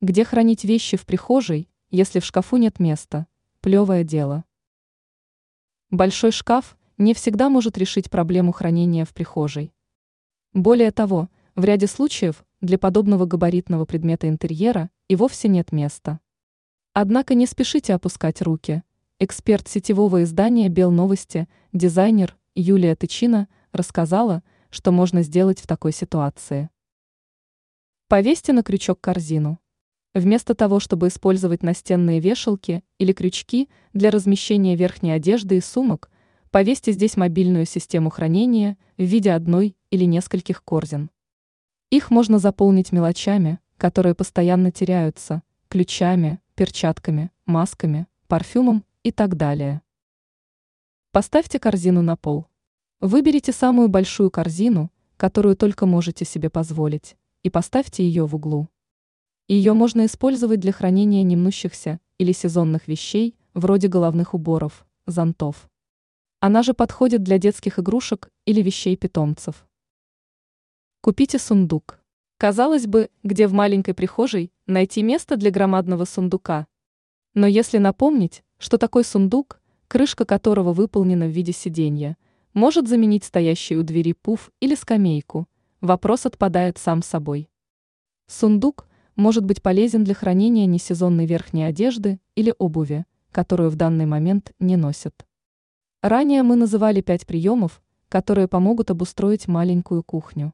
Где хранить вещи в прихожей, если в шкафу нет места? Плевое дело. Большой шкаф не всегда может решить проблему хранения в прихожей. Более того, в ряде случаев для подобного габаритного предмета интерьера и вовсе нет места. Однако не спешите опускать руки. Эксперт сетевого издания «Белновости», дизайнер Юлия Тычина рассказала, что можно сделать в такой ситуации. Повесьте на крючок корзину. Вместо того, чтобы использовать настенные вешалки или крючки для размещения верхней одежды и сумок, повесьте здесь мобильную систему хранения в виде одной или нескольких корзин. Их можно заполнить мелочами, которые постоянно теряются, ключами, перчатками, масками, парфюмом и так далее. Поставьте корзину на пол. Выберите самую большую корзину, которую только можете себе позволить, и поставьте ее в углу. Ее можно использовать для хранения немнущихся или сезонных вещей, вроде головных уборов, зонтов. Она же подходит для детских игрушек или вещей питомцев. Купите сундук. Казалось бы, где в маленькой прихожей найти место для громадного сундука. Но если напомнить, что такой сундук, крышка которого выполнена в виде сиденья, может заменить стоящий у двери пуф или скамейку, вопрос отпадает сам собой. Сундук может быть полезен для хранения несезонной верхней одежды или обуви, которую в данный момент не носят. Ранее мы называли пять приемов, которые помогут обустроить маленькую кухню.